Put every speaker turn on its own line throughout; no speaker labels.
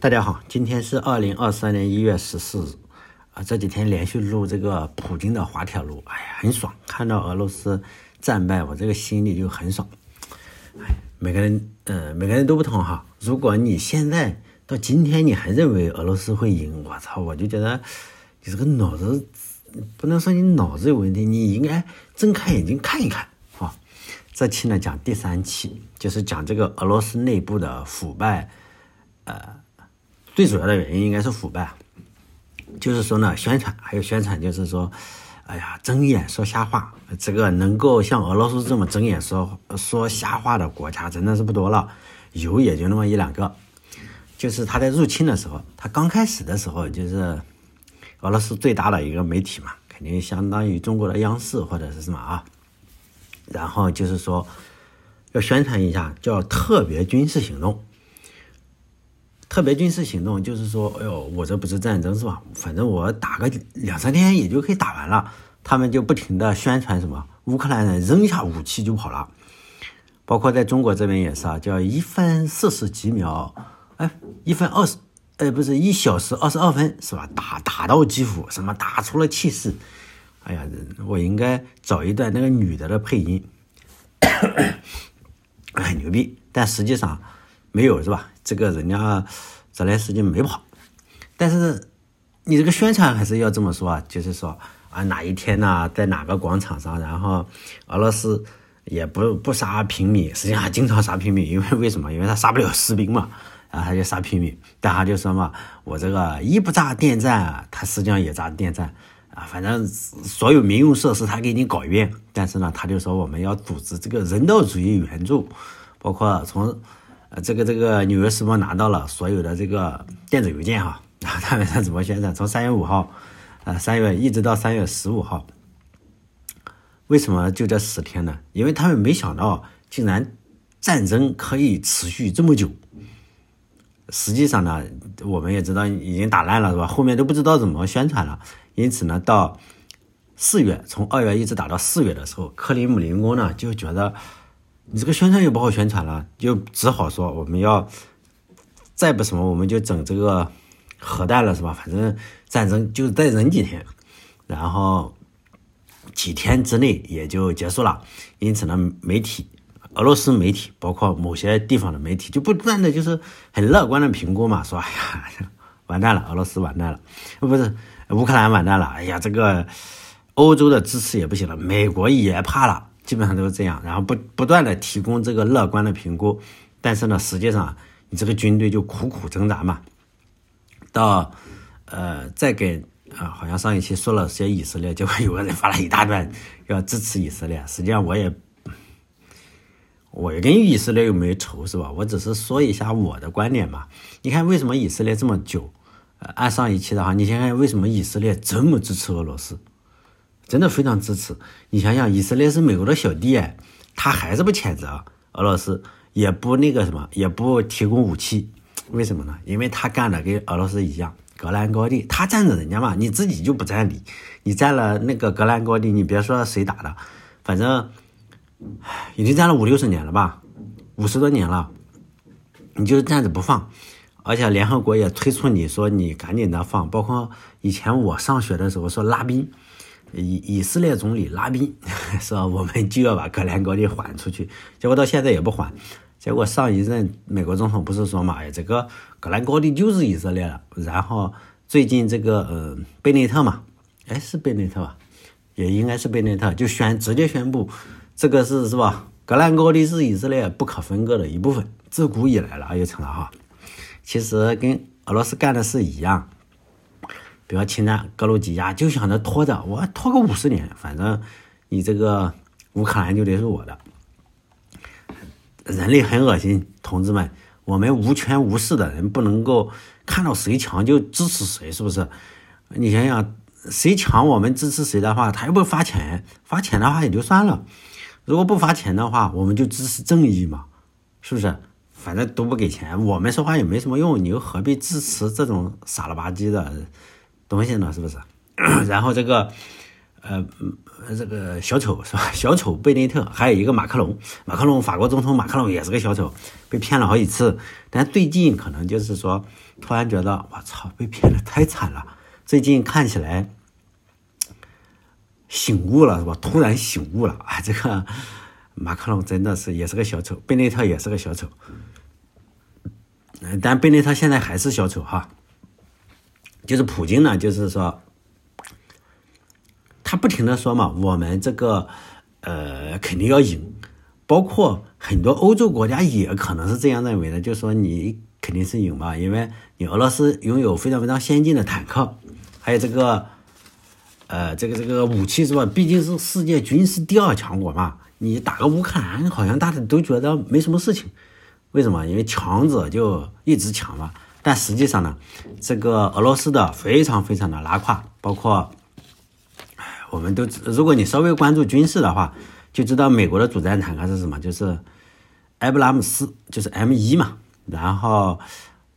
大家好，今天是二零二三年一月十四日啊，这几天连续录这个普京的滑铁卢，哎呀，很爽，看到俄罗斯战败，我这个心里就很爽。哎，每个人，呃，每个人都不同哈。如果你现在到今天你还认为俄罗斯会赢，我操，我就觉得你这个脑子不能说你脑子有问题，你应该睁开眼睛看一看啊。这期呢讲第三期，就是讲这个俄罗斯内部的腐败，呃。最主要的原因应该是腐败，就是说呢，宣传还有宣传，就是说，哎呀，睁眼说瞎话。这个能够像俄罗斯这么睁眼说说瞎话的国家真的是不多了，有也就那么一两个。就是他在入侵的时候，他刚开始的时候，就是俄罗斯最大的一个媒体嘛，肯定相当于中国的央视或者是什么啊。然后就是说，要宣传一下叫特别军事行动。特别军事行动就是说，哎呦，我这不是战争是吧？反正我打个两三天也就可以打完了。他们就不停的宣传什么乌克兰人扔下武器就跑了，包括在中国这边也是啊，叫一分四十几秒，哎，一分二十，哎，不是一小时二十二分是吧？打打到基辅，什么打出了气势。哎呀，我应该找一段那个女的的配音，很牛逼，但实际上。没有是吧？这个人家泽连斯基没跑，但是你这个宣传还是要这么说啊，就是说啊哪一天呢，在哪个广场上，然后俄罗斯也不不杀平民，实际上经常杀平民，因为为什么？因为他杀不了士兵嘛，然后他就杀平民，但他就说嘛，我这个一不炸电站，他实际上也炸电站啊，反正所有民用设施他给你搞一遍，但是呢，他就说我们要组织这个人道主义援助，包括从。呃，这个这个《纽约时报》拿到了所有的这个电子邮件哈，然 后他们是怎么宣传？从三月五号，呃，三月一直到三月十五号，为什么就这十天呢？因为他们没想到，竟然战争可以持续这么久。实际上呢，我们也知道已经打烂了是吧？后面都不知道怎么宣传了。因此呢，到四月，从二月一直打到四月的时候，克里姆林宫呢就觉得。你这个宣传又不好宣传了，就只好说我们要再不什么，我们就整这个核弹了，是吧？反正战争就再忍几天，然后几天之内也就结束了。因此呢，媒体、俄罗斯媒体，包括某些地方的媒体，就不断的就是很乐观的评估嘛，说哎呀，完蛋了，俄罗斯完蛋了，不是乌克兰完蛋了，哎呀，这个欧洲的支持也不行了，美国也怕了。基本上都是这样，然后不不断的提供这个乐观的评估，但是呢，实际上你这个军队就苦苦挣扎嘛。到呃再给啊，好像上一期说了些以色列，结果有个人发了一大段要支持以色列。实际上我也我也跟以色列又没仇是吧？我只是说一下我的观点嘛。你看为什么以色列这么久？呃，按上一期的话，你想想为什么以色列这么支持俄罗斯？真的非常支持。你想想，以色列是美国的小弟，他还是不谴责俄罗斯，也不那个什么，也不提供武器。为什么呢？因为他干的跟俄罗斯一样，格兰高地，他占着人家嘛，你自己就不占理。你占了那个格兰高地，你别说谁打的，反正已经占了五六十年了吧，五十多年了，你就站着不放。而且联合国也催促你说你赶紧的放，包括以前我上学的时候说拉宾。以以色列总理拉宾说：“我们就要把格兰高地还出去。”结果到现在也不还。结果上一任美国总统不是说嘛：“哎，这个格兰高地就是以色列了。”然后最近这个呃贝内特嘛，哎是贝内特吧？也应该是贝内特，就宣直接宣布这个是是吧？格兰高地是以色列不可分割的一部分，自古以来了，又成了哈。其实跟俄罗斯干的事一样。比如侵占格鲁吉亚，就想着拖着，我拖个五十年，反正你这个乌克兰就得是我的。人类很恶心，同志们，我们无权无势的人不能够看到谁强就支持谁，是不是？你想想，谁强我们支持谁的话，他又不发钱，发钱的话也就算了。如果不发钱的话，我们就支持正义嘛，是不是？反正都不给钱，我们说话也没什么用，你又何必支持这种傻了吧唧的？东西呢？是不是？然后这个，呃，这个小丑是吧？小丑贝内特，还有一个马克龙，马克龙，法国总统马克龙也是个小丑，被骗了好几次。但最近可能就是说，突然觉得我操，被骗的太惨了。最近看起来醒悟了是吧？突然醒悟了啊！这个 马克龙真的是也是个小丑，贝内特也是个小丑。但贝内特现在还是小丑哈。就是普京呢，就是说。他不停的说嘛，我们这个呃肯定要赢，包括很多欧洲国家也可能是这样认为的，就说你肯定是赢嘛，因为你俄罗斯拥有非常非常先进的坦克，还有这个呃这个这个武器是吧？毕竟是世界军事第二强国嘛，你打个乌克兰，好像大家都觉得没什么事情，为什么？因为强者就一直强嘛。但实际上呢，这个俄罗斯的非常非常的拉胯，包括。我们都，如果你稍微关注军事的话，就知道美国的主战坦克是什么，就是埃布拉姆斯，就是 M 一嘛。然后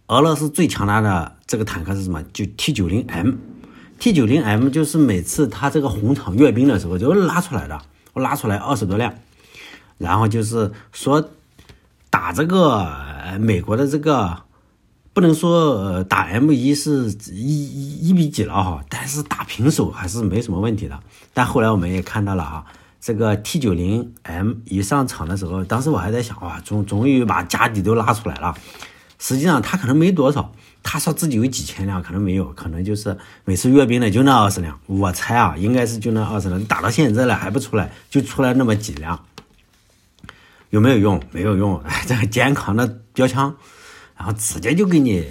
俄罗斯最强大的这个坦克是什么？就 T 九零 M，T 九零 M 就是每次他这个红场阅兵的时候就拉出来的，我拉出来二十多辆，然后就是说打这个美国的这个。不能说呃打 M 一是一一一比几了哈，但是打平手还是没什么问题的。但后来我们也看到了啊，这个 T 九零 M 一上场的时候，当时我还在想哇，终终于把家底都拉出来了。实际上他可能没多少，他说自己有几千辆，可能没有，可能就是每次阅兵的就那二十辆。我猜啊，应该是就那二十辆，打到现在了还不出来，就出来那么几辆，有没有用？没有用，这个肩扛的标枪。然后直接就给你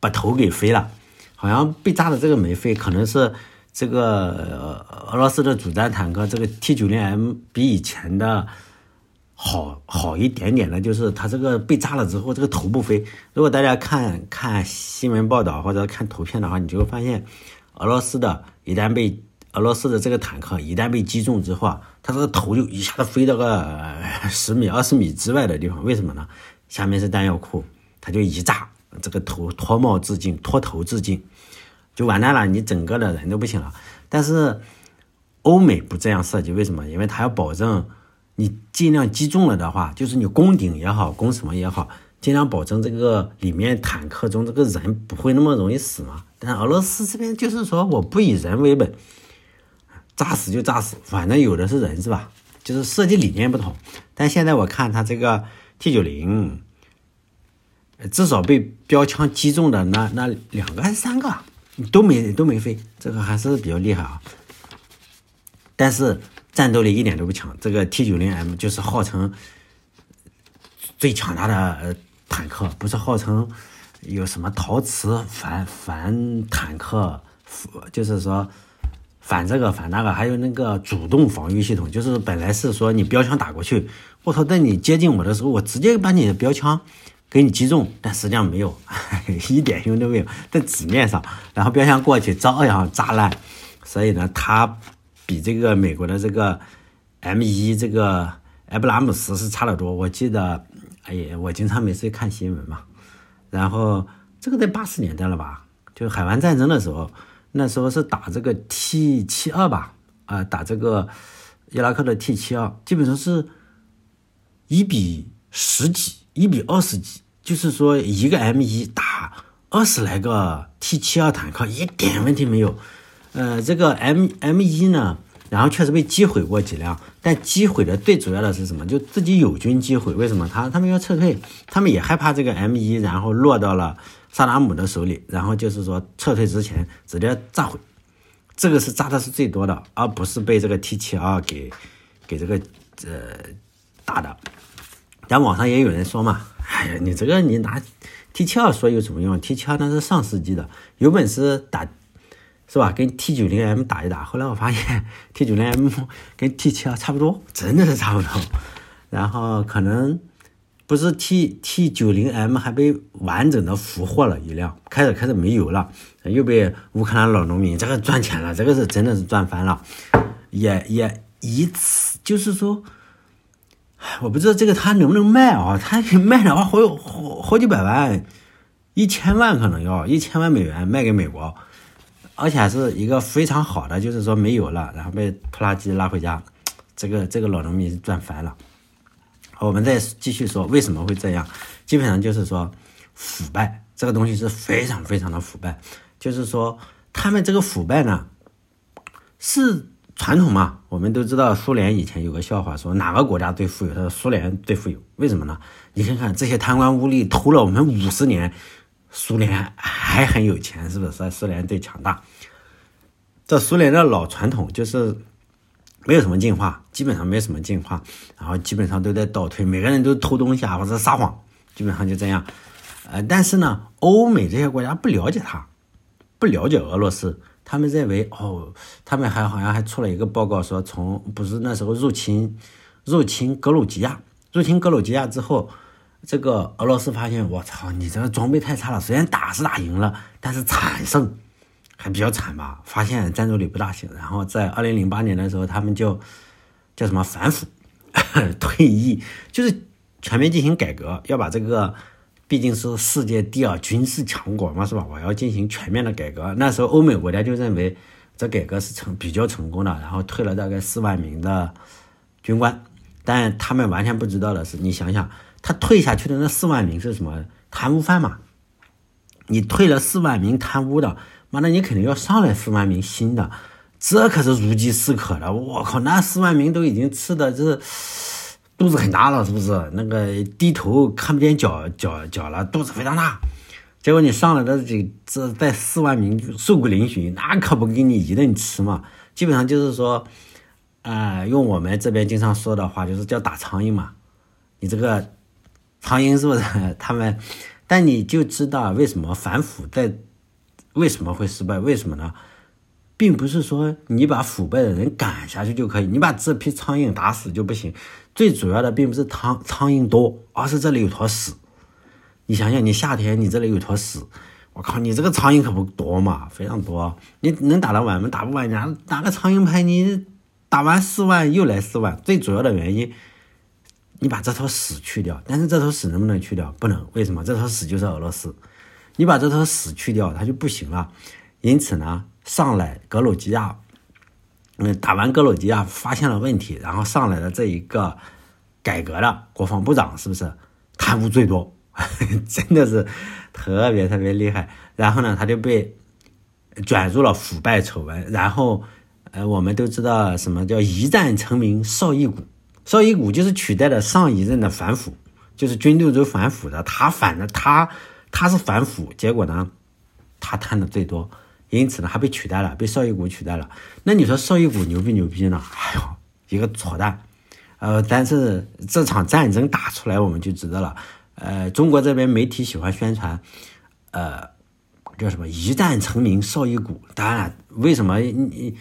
把头给飞了，好像被炸的这个没飞，可能是这个俄罗斯的主战坦克这个 T 九零 M 比以前的好好一点点的，就是它这个被炸了之后，这个头不飞。如果大家看看新闻报道或者看图片的话，你就会发现，俄罗斯的一旦被俄罗斯的这个坦克一旦被击中之后啊，它这个头就一下子飞到个十米、二十米之外的地方，为什么呢？下面是弹药库，他就一炸，这个头脱帽自尽，脱头自尽，就完蛋了，你整个的人都不行了。但是欧美不这样设计，为什么？因为他要保证你尽量击中了的话，就是你攻顶也好，攻什么也好，尽量保证这个里面坦克中这个人不会那么容易死嘛。但俄罗斯这边就是说我不以人为本，炸死就炸死，反正有的是人是吧？就是设计理念不同。但现在我看他这个。T 九零，至少被标枪击中的那那两个还是三个都没都没飞，这个还是比较厉害啊。但是战斗力一点都不强。这个 T 九零 M 就是号称最强大的坦克，不是号称有什么陶瓷反反坦克，就是说。反这个反那个，还有那个主动防御系统，就是本来是说你标枪打过去，我操，在你接近我的时候，我直接把你的标枪给你击中，但实际上没有，一点用都没有，在纸面上，然后标枪过去照样炸烂。所以呢，它比这个美国的这个 M 一这个埃布拉姆斯是差得多。我记得，哎呀，我经常每次看新闻嘛，然后这个在八十年代了吧，就海湾战争的时候。那时候是打这个 T 七二吧，啊，打这个伊拉克的 T 七二，基本上是一比十几，一比二十几，就是说一个 M 一打二十来个 T 七二坦克，一点问题没有。呃，这个 M M 一呢，然后确实被击毁过几辆，但击毁的最主要的是什么？就自己友军击毁，为什么？他他们要撤退，他们也害怕这个 M 一，然后落到了。萨达姆的手里，然后就是说撤退之前直接炸毁，这个是炸的是最多的，而不是被这个 T 七二给给这个呃打的。但网上也有人说嘛，哎呀，你这个你拿 T 七二说有什么用？T 七二那是上世纪的，有本事打是吧？跟 T 九零 M 打一打。后来我发现 T 九零 M 跟 T 七二差不多，真的是差不多。然后可能。不是 T T 九零 M 还被完整的俘获了一辆，开着开着没油了，又被乌克兰老农民这个赚钱了，这个是真的是赚翻了，也也一次就是说，我不知道这个他能不能卖啊？他卖的话好有好好几百万，一千万可能要一千万美元卖给美国，而且还是一个非常好的，就是说没有了，然后被拖拉机拉回家，这个这个老农民赚翻了。我们再继续说为什么会这样，基本上就是说腐败这个东西是非常非常的腐败，就是说他们这个腐败呢是传统嘛，我们都知道苏联以前有个笑话，说哪个国家最富有？他说苏联最富有，为什么呢？你看看这些贪官污吏偷了我们五十年。苏联还很有钱，是不是？苏联最强大。这苏联的老传统就是没有什么进化，基本上没什么进化，然后基本上都在倒退，每个人都偷东西啊，或者撒谎，基本上就这样。呃，但是呢，欧美这些国家不了解他，不了解俄罗斯，他们认为哦，他们还好像还出了一个报告说，从不是那时候入侵入侵格鲁吉亚，入侵格鲁吉亚之后。这个俄罗斯发现，我操，你这个装备太差了。虽然打是打赢了，但是惨胜还比较惨吧？发现战斗力不大行。然后在二零零八年的时候，他们就叫什么反腐、退役，就是全面进行改革，要把这个毕竟是世界第二军事强国嘛，是吧？我要进行全面的改革。那时候欧美国家就认为这改革是成比较成功的，然后退了大概四万名的军官。但他们完全不知道的是，你想想。他退下去的那四万名是什么贪污犯嘛？你退了四万名贪污的，妈的，你肯定要上来四万名新的，这可是如饥似渴的。我靠，那四万名都已经吃的这肚子很大了，是不是？那个低头看不见脚脚脚了，肚子非常大。结果你上来的这这在四万名瘦骨嶙峋，那可不给你一顿吃嘛。基本上就是说，啊，用我们这边经常说的话，就是叫打苍蝇嘛。你这个。苍蝇是不是他们？但你就知道为什么反腐在为什么会失败？为什么呢？并不是说你把腐败的人赶下去就可以，你把这批苍蝇打死就不行。最主要的并不是苍苍蝇多，而是这里有坨屎。你想想，你夏天你这里有坨屎，我靠，你这个苍蝇可不多嘛，非常多。你能打得完吗？打不完，家打个苍蝇拍，你打完四万又来四万。最主要的原因。你把这坨屎去掉，但是这坨屎能不能去掉？不能，为什么？这坨屎就是俄罗斯。你把这坨屎去掉，它就不行了。因此呢，上来格鲁吉亚，嗯，打完格鲁吉亚发现了问题，然后上来的这一个改革的国防部长是不是贪污最多？真的是特别特别厉害。然后呢，他就被卷入了腐败丑闻。然后，呃，我们都知道什么叫一战成名绍伊古。绍伊古就是取代了上一任的反腐，就是军队中反腐的，他反的他他是反腐，结果呢，他贪的最多，因此呢，还被取代了，被绍伊古取代了。那你说绍伊古牛逼牛逼呢？哎呦，一个扯淡。呃，但是这场战争打出来，我们就知道了。呃，中国这边媒体喜欢宣传，呃，叫什么一战成名绍伊古。当然，为什么你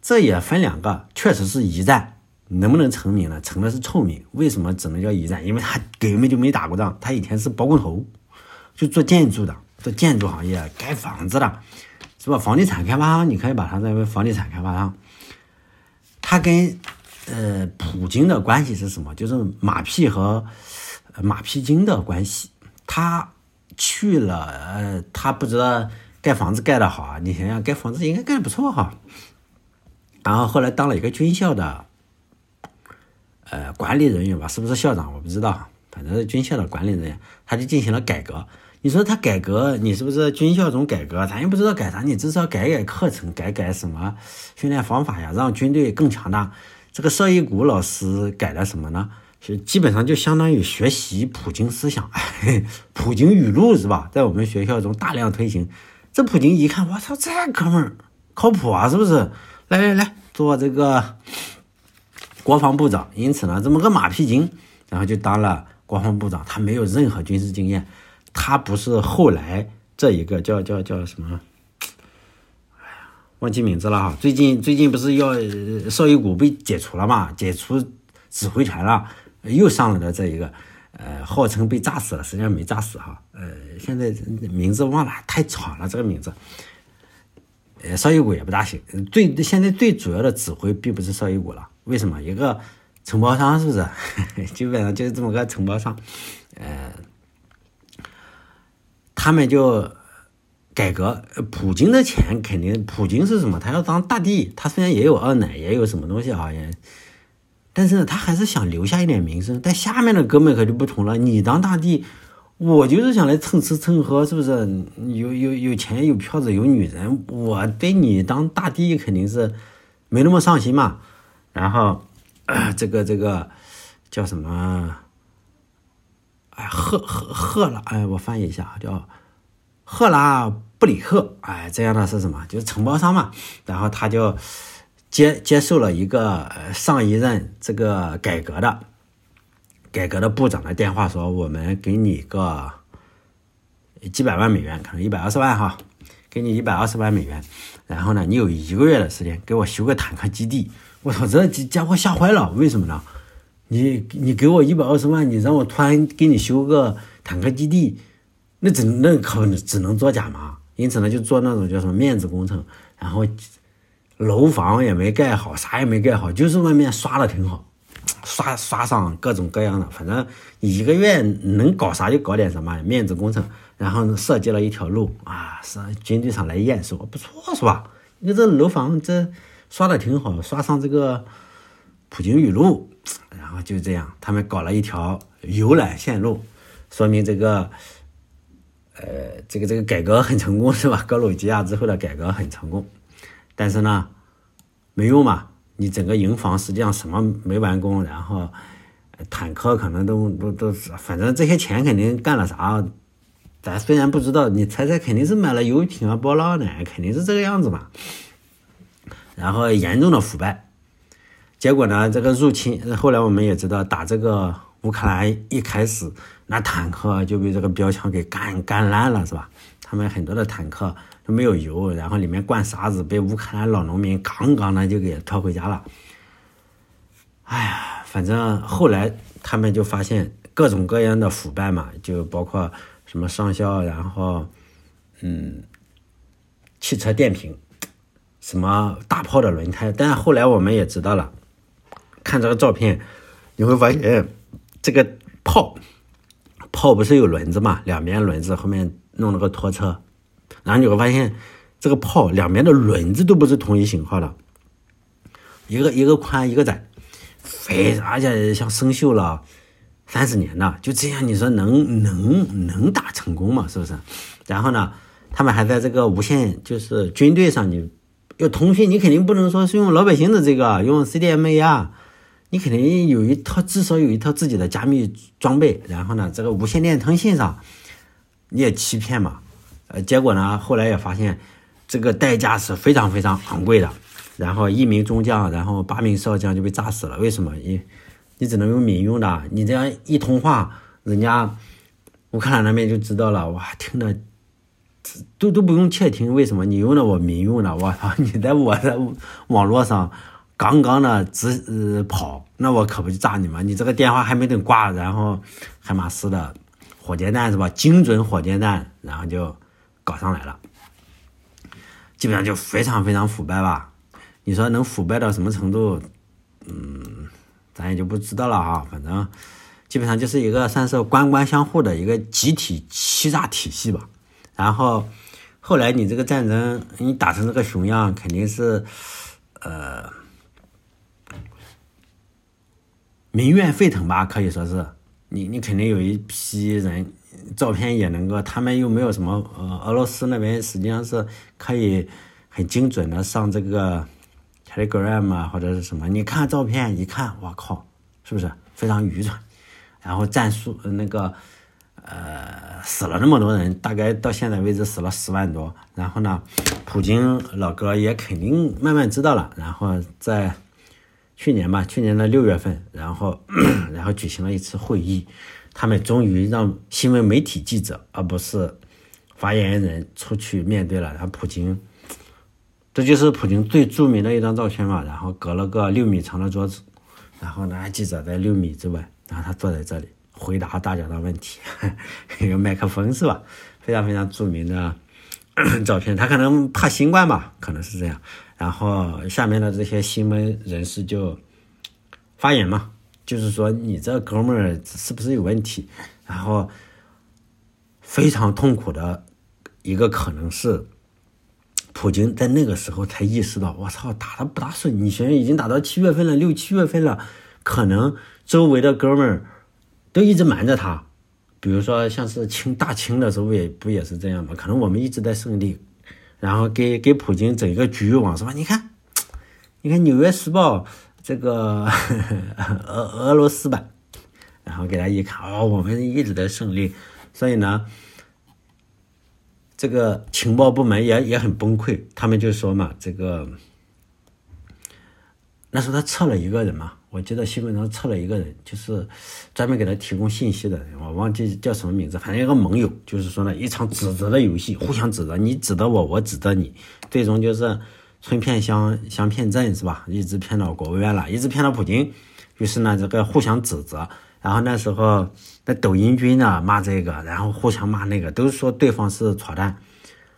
这也分两个，确实是一战。能不能成名呢？成的是臭名。为什么只能叫一战？因为他根本就没打过仗。他以前是包工头，就做建筑的，做建筑行业，盖房子的，是吧？房地产开发商，你可以把它认为房地产开发商。他跟呃普京的关系是什么？就是马屁和马屁精的关系。他去了，呃，他不知道盖房子盖的好啊。你想想，盖房子应该盖的不错哈。然后后来当了一个军校的。呃，管理人员吧，是不是校长？我不知道，反正是军校的管理人员，他就进行了改革。你说他改革，你是不是军校中改革？咱也不知道改啥，你至少改改课程，改改什么训练方法呀，让军队更强大。这个邵一谷老师改了什么呢？是基本上就相当于学习普京思想，普京语录是吧？在我们学校中大量推行。这普京一看，我操，这哥们儿靠谱啊，是不是？来来来，做这个。国防部长，因此呢，这么个马屁精，然后就当了国防部长。他没有任何军事经验，他不是后来这一个叫叫叫什么？哎呀，忘记名字了哈。最近最近不是要邵伊谷被解除了嘛？解除指挥权了，又上了的这一个，呃，号称被炸死了，实际上没炸死哈。呃，现在名字忘了，太长了这个名字。呃，邵伊谷也不大行。最现在最主要的指挥并不是邵伊谷了。为什么一个承包商是不是？基本上就是这么个承包商，呃，他们就改革，普京的钱肯定，普京是什么？他要当大帝，他虽然也有二奶，也有什么东西啊，也，但是呢，他还是想留下一点名声。但下面的哥们可就不同了，你当大帝，我就是想来蹭吃蹭喝，是不是？有有有钱有票子有女人，我对你当大帝肯定是没那么上心嘛。然后这个这个叫什么？赫赫赫拉，哎，我翻译一下，叫赫拉布里克，哎，这样的是什么？就是承包商嘛。然后他就接接受了一个上一任这个改革的改革的部长的电话，说我们给你个几百万美元，可能一百二十万哈，给你一百二十万美元。然后呢，你有一个月的时间给我修个坦克基地。我操，这家伙吓坏了，为什么呢？你你给我一百二十万，你让我突然给你修个坦克基地，那只能那可只能作假嘛。因此呢，就做那种叫什么面子工程，然后楼房也没盖好，啥也没盖好，就是外面刷的挺好，刷刷上各种各样的，反正你一个月能搞啥就搞点什么面子工程。然后呢设计了一条路啊，是军队上来验收，不错是吧？你这楼房这刷的挺好，刷上这个普京语录。就这样，他们搞了一条游览线路，说明这个，呃，这个这个改革很成功，是吧？格鲁吉亚之后的改革很成功，但是呢，没用嘛，你整个营房实际上什么没完工，然后坦克可能都都都是，反正这些钱肯定干了啥，咱虽然不知道，你猜猜，肯定是买了游艇啊、波浪呢，肯定是这个样子嘛。然后严重的腐败。结果呢？这个入侵后来我们也知道，打这个乌克兰一开始，那坦克就被这个标枪给干干烂了，是吧？他们很多的坦克都没有油，然后里面灌沙子，被乌克兰老农民杠杠的就给拖回家了。哎呀，反正后来他们就发现各种各样的腐败嘛，就包括什么上校，然后嗯，汽车电瓶，什么大炮的轮胎，但是后来我们也知道了。看这个照片，你会发现这个炮炮不是有轮子嘛？两边轮子后面弄了个拖车，然后你会发现这个炮两边的轮子都不是同一型号的，一个一个宽一个窄，非而且像生锈了三十年的，就这样你说能能能打成功吗？是不是？然后呢，他们还在这个无线就是军队上，你要通讯，你肯定不能说是用老百姓的这个用 CDMA 啊。你肯定有一套，至少有一套自己的加密装备。然后呢，这个无线电通信上你也欺骗嘛？呃，结果呢，后来也发现这个代价是非常非常昂贵的。然后一名中将，然后八名少将就被炸死了。为什么？你你只能用民用的，你这样一通话，人家乌克兰那边就知道了。哇，听的都都不用窃听。为什么？你用的我民用的，我操！你在我的网络上。刚刚的直呃跑，那我可不就炸你吗？你这个电话还没等挂，然后海马斯的火箭弹是吧？精准火箭弹，然后就搞上来了，基本上就非常非常腐败吧？你说能腐败到什么程度？嗯，咱也就不知道了啊。反正基本上就是一个算是官官相护的一个集体欺诈体系吧。然后后来你这个战争你打成这个熊样，肯定是呃。民怨沸腾吧，可以说是你，你肯定有一批人，照片也能够，他们又没有什么，呃，俄罗斯那边实际上是可以很精准的上这个 Telegram 啊，或者是什么，你看照片一看，我靠，是不是非常愚蠢？然后战术那个，呃，死了那么多人，大概到现在为止死了十万多，然后呢，普京老哥也肯定慢慢知道了，然后在。去年吧，去年的六月份，然后，然后举行了一次会议，他们终于让新闻媒体记者，而不是发言人出去面对了。然后普京，这就是普京最著名的一张照片嘛。然后隔了个六米长的桌子，然后呢，记者在六米之外，然后他坐在这里回答大家的问题，有麦克风是吧？非常非常著名的 照片。他可能怕新冠吧，可能是这样。然后下面的这些新闻人士就发言嘛，就是说你这哥们儿是不是有问题？然后非常痛苦的一个可能是，普京在那个时候才意识到，我操，打的不大顺。你现在已经打到七月份了，六七月份了，可能周围的哥们儿都一直瞒着他。比如说像是清大清的时候也不也是这样吗？可能我们一直在胜利，然后给给普京整一个局域网是吧？你看，你看《纽约时报》这个 俄俄罗斯版，然后给他一看，哦，我们一直在胜利，所以呢。这个情报部门也也很崩溃，他们就说嘛，这个那时候他撤了一个人嘛，我记得新闻上撤了一个人，就是专门给他提供信息的人，我忘记叫什么名字，反正一个盟友，就是说呢，一场指责的游戏，互相指责，你指责我，我指责你，最终就是村骗乡，乡骗镇，是吧？一直骗到国务院了，一直骗到普京，于是呢，这个互相指责。然后那时候，那抖音君呢骂这个，然后互相骂那个，都说对方是扯淡。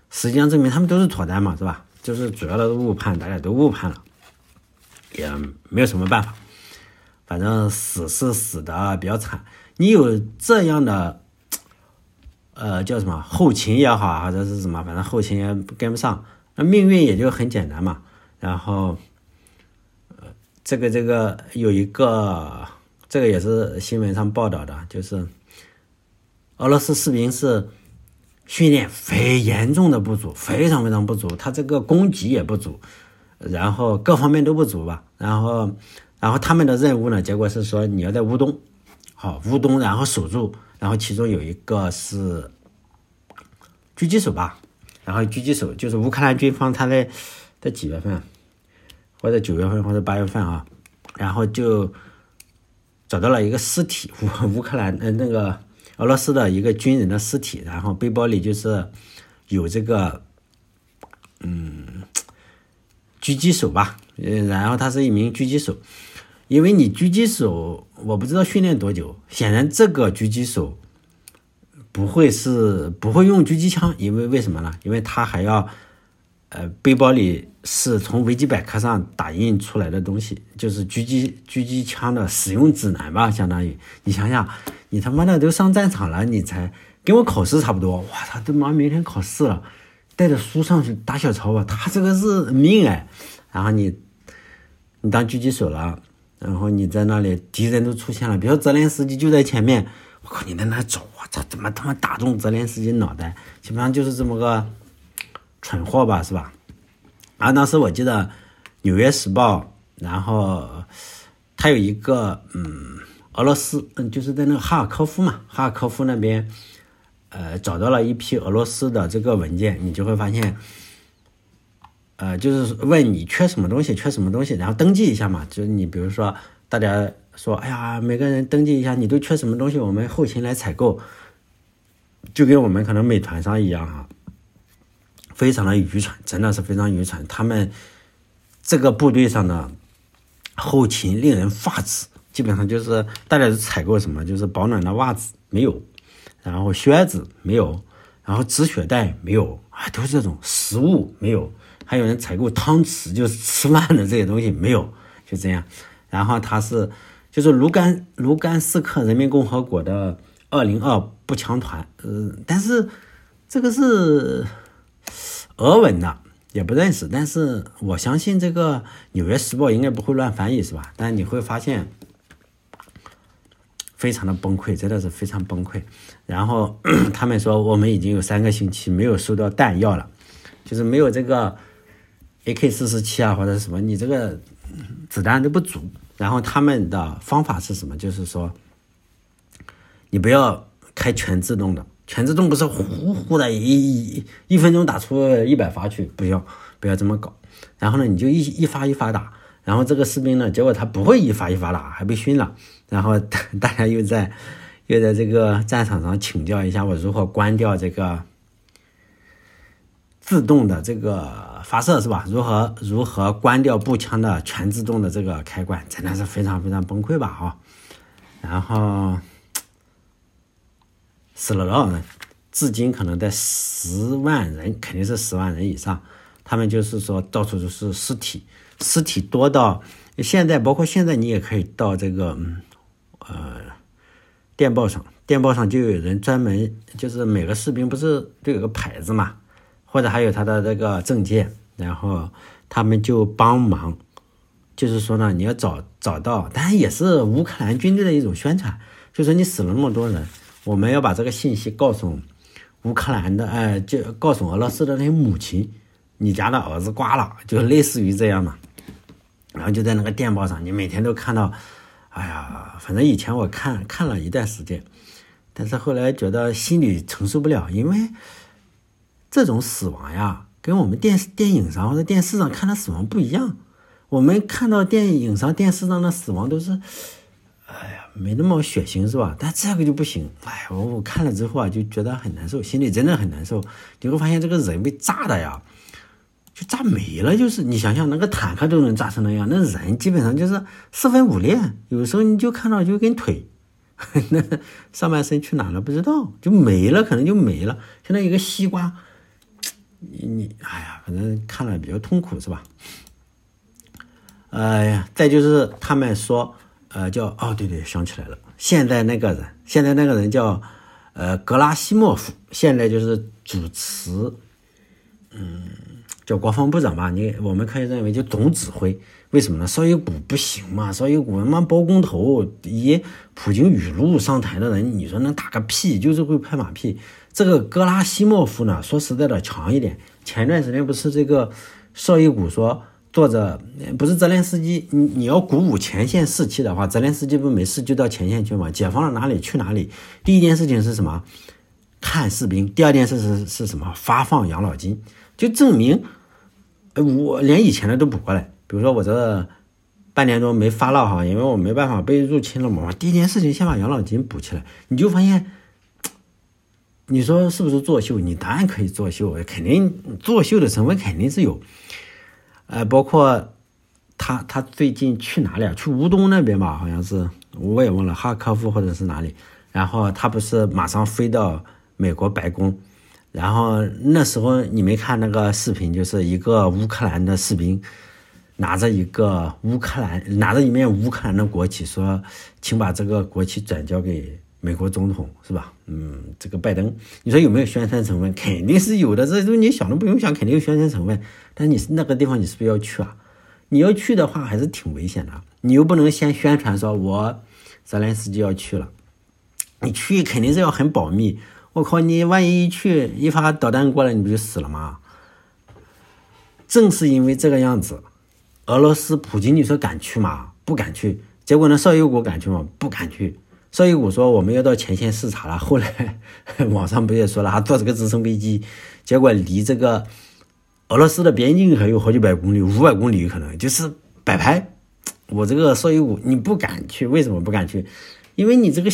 实际上证明他们都是扯淡嘛，是吧？就是主要的误判，大家都误判了，也没有什么办法。反正死是死的比较惨。你有这样的，呃，叫什么后勤也好，或者是什么，反正后勤也跟不上，那命运也就很简单嘛。然后，呃，这个这个有一个。这个也是新闻上报道的，就是俄罗斯士兵是训练非严重的不足，非常非常不足，他这个供给也不足，然后各方面都不足吧。然后，然后他们的任务呢，结果是说你要在乌东，好乌东，然后守住，然后其中有一个是狙击手吧，然后狙击手就是乌克兰军方，他在在几月份，或者九月份或者八月份啊，然后就。找到了一个尸体，乌 乌克兰呃那个俄罗斯的一个军人的尸体，然后背包里就是有这个嗯狙击手吧，呃然后他是一名狙击手，因为你狙击手我不知道训练多久，显然这个狙击手不会是不会用狙击枪，因为为什么呢？因为他还要。呃，背包里是从维基百科上打印出来的东西，就是狙击狙击枪的使用指南吧，相当于你想想，你他妈的都上战场了，你才跟我考试差不多。哇操，他妈明天考试了，带着书上去打小抄吧，他这个是命哎。然后你你当狙击手了，然后你在那里，敌人都出现了，比如说泽连斯基就在前面，我靠，你在那找，我操，怎么他妈打中泽连斯基脑袋？基本上就是这么个。蠢货吧，是吧？然后当时我记得《纽约时报》，然后他有一个嗯，俄罗斯，嗯，就是在那个哈尔科夫嘛，哈尔科夫那边，呃，找到了一批俄罗斯的这个文件，你就会发现，呃，就是问你缺什么东西，缺什么东西，然后登记一下嘛。就是你比如说，大家说，哎呀，每个人登记一下，你都缺什么东西，我们后勤来采购，就跟我们可能美团上一样哈。非常的愚蠢，真的是非常愚蠢。他们这个部队上的后勤令人发指，基本上就是大家采购什么，就是保暖的袜子没有，然后靴子没有，然后止血带没有，啊，都是这种食物没有，还有人采购汤匙，就是吃饭的这些东西没有，就这样。然后他是就是卢甘卢甘斯克人民共和国的二零二步枪团，呃，但是这个是。俄文的也不认识，但是我相信这个《纽约时报》应该不会乱翻译，是吧？但你会发现，非常的崩溃，真的是非常崩溃。然后 他们说，我们已经有三个星期没有收到弹药了，就是没有这个 AK 四十七啊，或者什么，你这个子弹都不足。然后他们的方法是什么？就是说，你不要开全自动的。全自动不是呼呼的一一一分钟打出一百发去，不要不要这么搞。然后呢，你就一一发一发打。然后这个士兵呢，结果他不会一发一发打，还被熏了。然后 大家又在又在这个战场上请教一下我如何关掉这个自动的这个发射，是吧？如何如何关掉步枪的全自动的这个开关？真的是非常非常崩溃吧？哈，然后。死了多少人？至今可能在十万人，肯定是十万人以上。他们就是说，到处都是尸体，尸体多到现在，包括现在，你也可以到这个嗯呃电报上，电报上就有人专门，就是每个士兵不是都有个牌子嘛，或者还有他的这个证件，然后他们就帮忙，就是说呢，你要找找到，当然也是乌克兰军队的一种宣传，就说你死了那么多人，我们要把这个信息告诉乌克兰的，哎，就告诉俄罗斯的那些母亲，你家的儿子挂了，就类似于这样嘛。然后就在那个电报上，你每天都看到，哎呀，反正以前我看看了一段时间，但是后来觉得心里承受不了，因为这种死亡呀，跟我们电视、电影上或者电视上看的死亡不一样。我们看到电影上、电视上的死亡都是，哎呀，没那么血腥，是吧？但这个就不行，哎，我我看了之后啊，就觉得很难受，心里真的很难受。你会发现这个人被炸的呀。就炸没了，就是你想想，那个坦克都能炸成那样，那人基本上就是四分五裂，有时候你就看到就跟腿，那上半身去哪了不知道，就没了，可能就没了。现在一个西瓜，你你，哎呀，反正看了比较痛苦，是吧？哎呀，再就是他们说，呃，叫哦，对对，想起来了，现在那个人，现在那个人叫呃格拉西莫夫，现在就是主持，嗯。叫国防部长吧，你我们可以认为就总指挥，为什么呢？绍伊古不行嘛，绍伊古他妈包工头，以普京语录上台的人，你说能打个屁？就是会拍马屁。这个格拉西莫夫呢，说实在的强一点。前段时间不是这个绍伊古说坐着，不是泽连斯基，你你要鼓舞前线士气的话，泽连斯基不没事就到前线去吗，解放了哪里去哪里。第一件事情是什么？看士兵。第二件事是是什么？发放养老金。就证明，我连以前的都补过来。比如说我这半年多没发了哈，因为我没办法被入侵了嘛。第一件事情先把养老金补起来，你就发现，你说是不是作秀？你当然可以作秀，肯定作秀的成分肯定是有。呃，包括他他最近去哪里啊？去乌东那边吧，好像是我也忘了哈科夫或者是哪里。然后他不是马上飞到美国白宫。然后那时候你没看那个视频，就是一个乌克兰的士兵拿着一个乌克兰拿着一面乌克兰的国旗，说：“请把这个国旗转交给美国总统，是吧？”嗯，这个拜登，你说有没有宣传成分？肯定是有的，这都你想都不用想，肯定有宣传成分。但你那个地方，你是不是要去啊？你要去的话，还是挺危险的。你又不能先宣传说我泽连斯基要去了，你去肯定是要很保密。我靠！你万一一去一发导弹过来，你不就死了吗？正是因为这个样子，俄罗斯普京你说敢去吗？不敢去。结果呢，绍伊古敢去吗？不敢去。绍伊古说我们要到前线视察了。后来网上不也说了，他坐这个直升飞机，结果离这个俄罗斯的边境还有好几百公里，五百公里可能就是摆拍。我这个绍伊古你不敢去，为什么不敢去？因为你这个。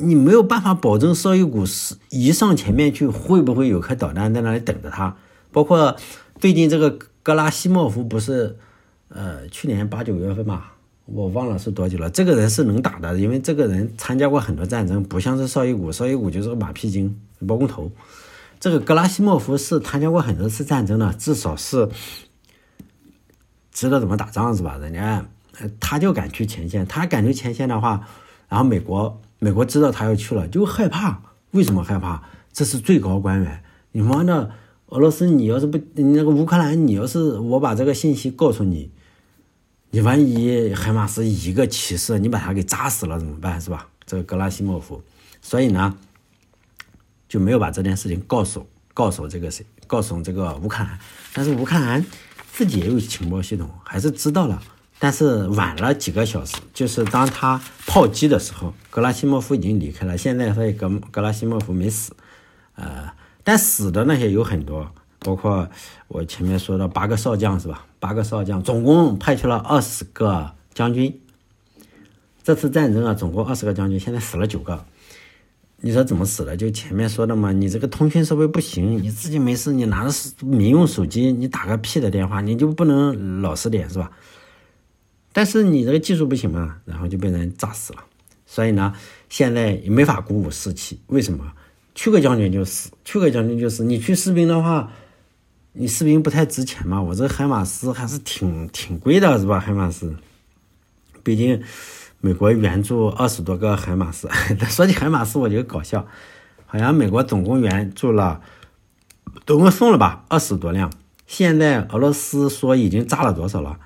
你没有办法保证绍伊古是一上前面去会不会有颗导弹在那里等着他。包括最近这个格拉西莫夫不是，呃，去年八九月份吧，我忘了是多久了。这个人是能打的，因为这个人参加过很多战争，不像是绍伊古，绍伊古就是个马屁精、包工头。这个格拉西莫夫是参加过很多次战争的，至少是知道怎么打仗是吧？人家他就敢去前线，他敢去前线的话，然后美国。美国知道他要去了，就害怕。为什么害怕？这是最高官员。你妈的，俄罗斯，你要是不你那个乌克兰，你要是我把这个信息告诉你，你万一海马斯一个骑士，你把他给炸死了怎么办？是吧？这个格拉西莫夫，所以呢，就没有把这件事情告诉告诉这个谁，告诉这个乌克兰。但是乌克兰自己也有情报系统，还是知道了。但是晚了几个小时，就是当他炮击的时候，格拉西莫夫已经离开了。现在所以格格拉西莫夫没死，呃，但死的那些有很多，包括我前面说的八个少将是吧？八个少将，总共派去了二十个将军。这次战争啊，总共二十个将军，现在死了九个。你说怎么死的？就前面说的嘛，你这个通讯设备不行，你自己没事，你拿着民用手机，你打个屁的电话，你就不能老实点是吧？但是你这个技术不行嘛，然后就被人炸死了。所以呢，现在也没法鼓舞士气。为什么？去个将军就死，去个将军就死。你去士兵的话，你士兵不太值钱嘛。我这海马斯还是挺挺贵的，是吧？海马斯，毕竟美国援助二十多个海马斯。说起海马斯，我觉得搞笑，好像美国总共援助了，总共送了吧二十多辆。现在俄罗斯说已经炸了多少了？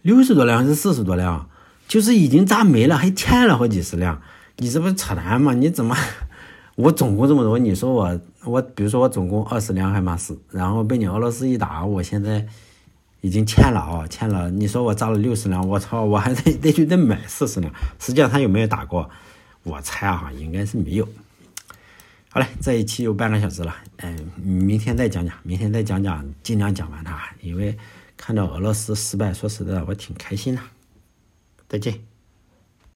六十多辆还是四十多辆？就是已经炸没了，还欠了好几十辆。你这不是扯淡吗？你怎么？我总共这么多，你说我我，比如说我总共二十辆海马斯，然后被你俄罗斯一打，我现在已经欠了啊，欠了。你说我炸了六十辆，我操，我还得得去再买四十辆。实际上他有没有打过？我猜啊，应该是没有。好嘞，这一期有半个小时了，嗯，明天再讲讲，明天再讲讲，尽量讲完它，因为看到俄罗斯失败，说实在的，我挺开心的。再见。